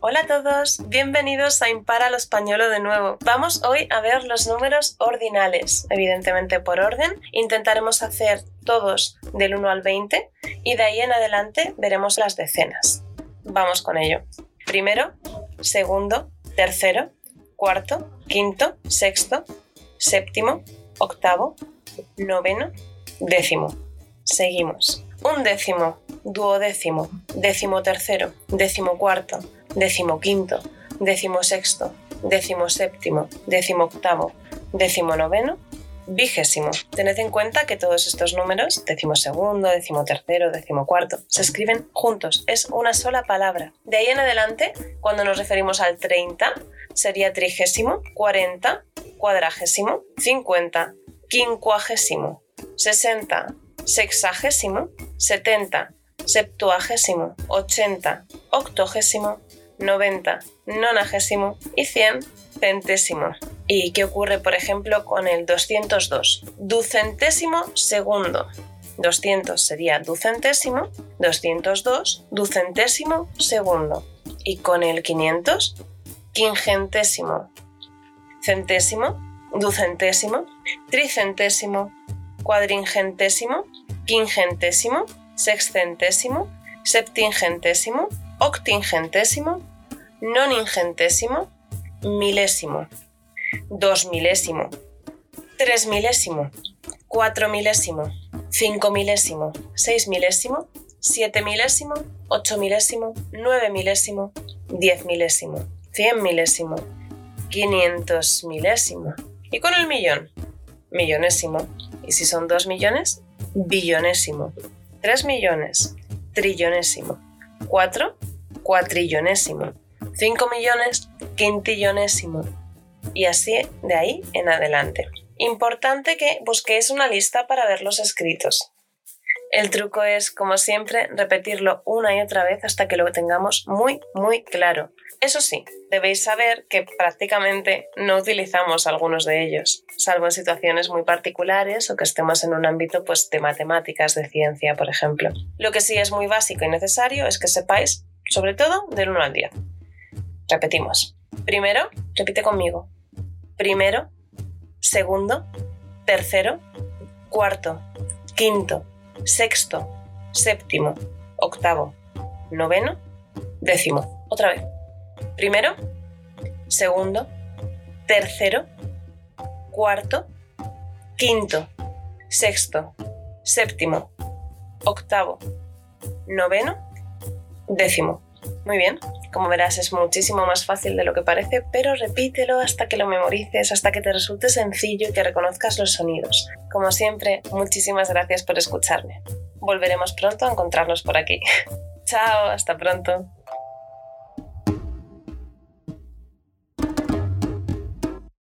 Hola a todos, bienvenidos a Impara lo Españolo de nuevo. Vamos hoy a ver los números ordinales, evidentemente por orden. Intentaremos hacer todos del 1 al 20 y de ahí en adelante veremos las decenas. Vamos con ello. Primero, segundo, tercero, cuarto, quinto, sexto, séptimo, octavo, noveno, décimo. Seguimos. Un décimo, duodécimo, décimo tercero, décimo cuarto, décimo quinto, décimo sexto, décimo séptimo, décimo octavo, décimo noveno, vigésimo. Tened en cuenta que todos estos números, décimo segundo, décimo tercero, décimo cuarto, se escriben juntos, es una sola palabra. De ahí en adelante, cuando nos referimos al 30, sería trigésimo, 40, cuadragésimo, 50, quincuagésimo, 60, sexagésimo, 70, septuagésimo, 80, octogésimo, 90, nonagésimo y 100, centésimo. ¿Y qué ocurre, por ejemplo, con el 202? Ducentésimo segundo. 200 sería ducentésimo, 202, ducentésimo segundo. Y con el 500, quingentésimo, centésimo, ducentésimo, tricentésimo, cuadringentésimo, quingentésimo, sexcentésimo, septingentésimo, octingentésimo, noningentésimo, milésimo, dos milésimo, tres milésimo, cuatro milésimo, cinco milésimo, seis milésimo, siete milésimo, ocho milésimo, nueve milésimo, diez milésimo, cien milésimo, quinientos milésimo. Y con el millón, millonésimo. Y si son dos millones, billonésimo. Tres millones, trillonésimo. Cuatro, cuatrillonésimo. 5 millones, quintillonésimo. Y así de ahí en adelante. Importante que busquéis una lista para ver los escritos. El truco es, como siempre, repetirlo una y otra vez hasta que lo tengamos muy, muy claro. Eso sí, debéis saber que prácticamente no utilizamos algunos de ellos, salvo en situaciones muy particulares o que estemos en un ámbito pues, de matemáticas, de ciencia, por ejemplo. Lo que sí es muy básico y necesario es que sepáis, sobre todo, del 1 al 10. Repetimos. Primero, repite conmigo. Primero, segundo, tercero, cuarto, quinto, sexto, séptimo, octavo, noveno, décimo. Otra vez. Primero, segundo, tercero, cuarto, quinto, sexto, séptimo, octavo, noveno, décimo. Muy bien, como verás es muchísimo más fácil de lo que parece, pero repítelo hasta que lo memorices, hasta que te resulte sencillo y que reconozcas los sonidos. Como siempre, muchísimas gracias por escucharme. Volveremos pronto a encontrarnos por aquí. Chao, hasta pronto.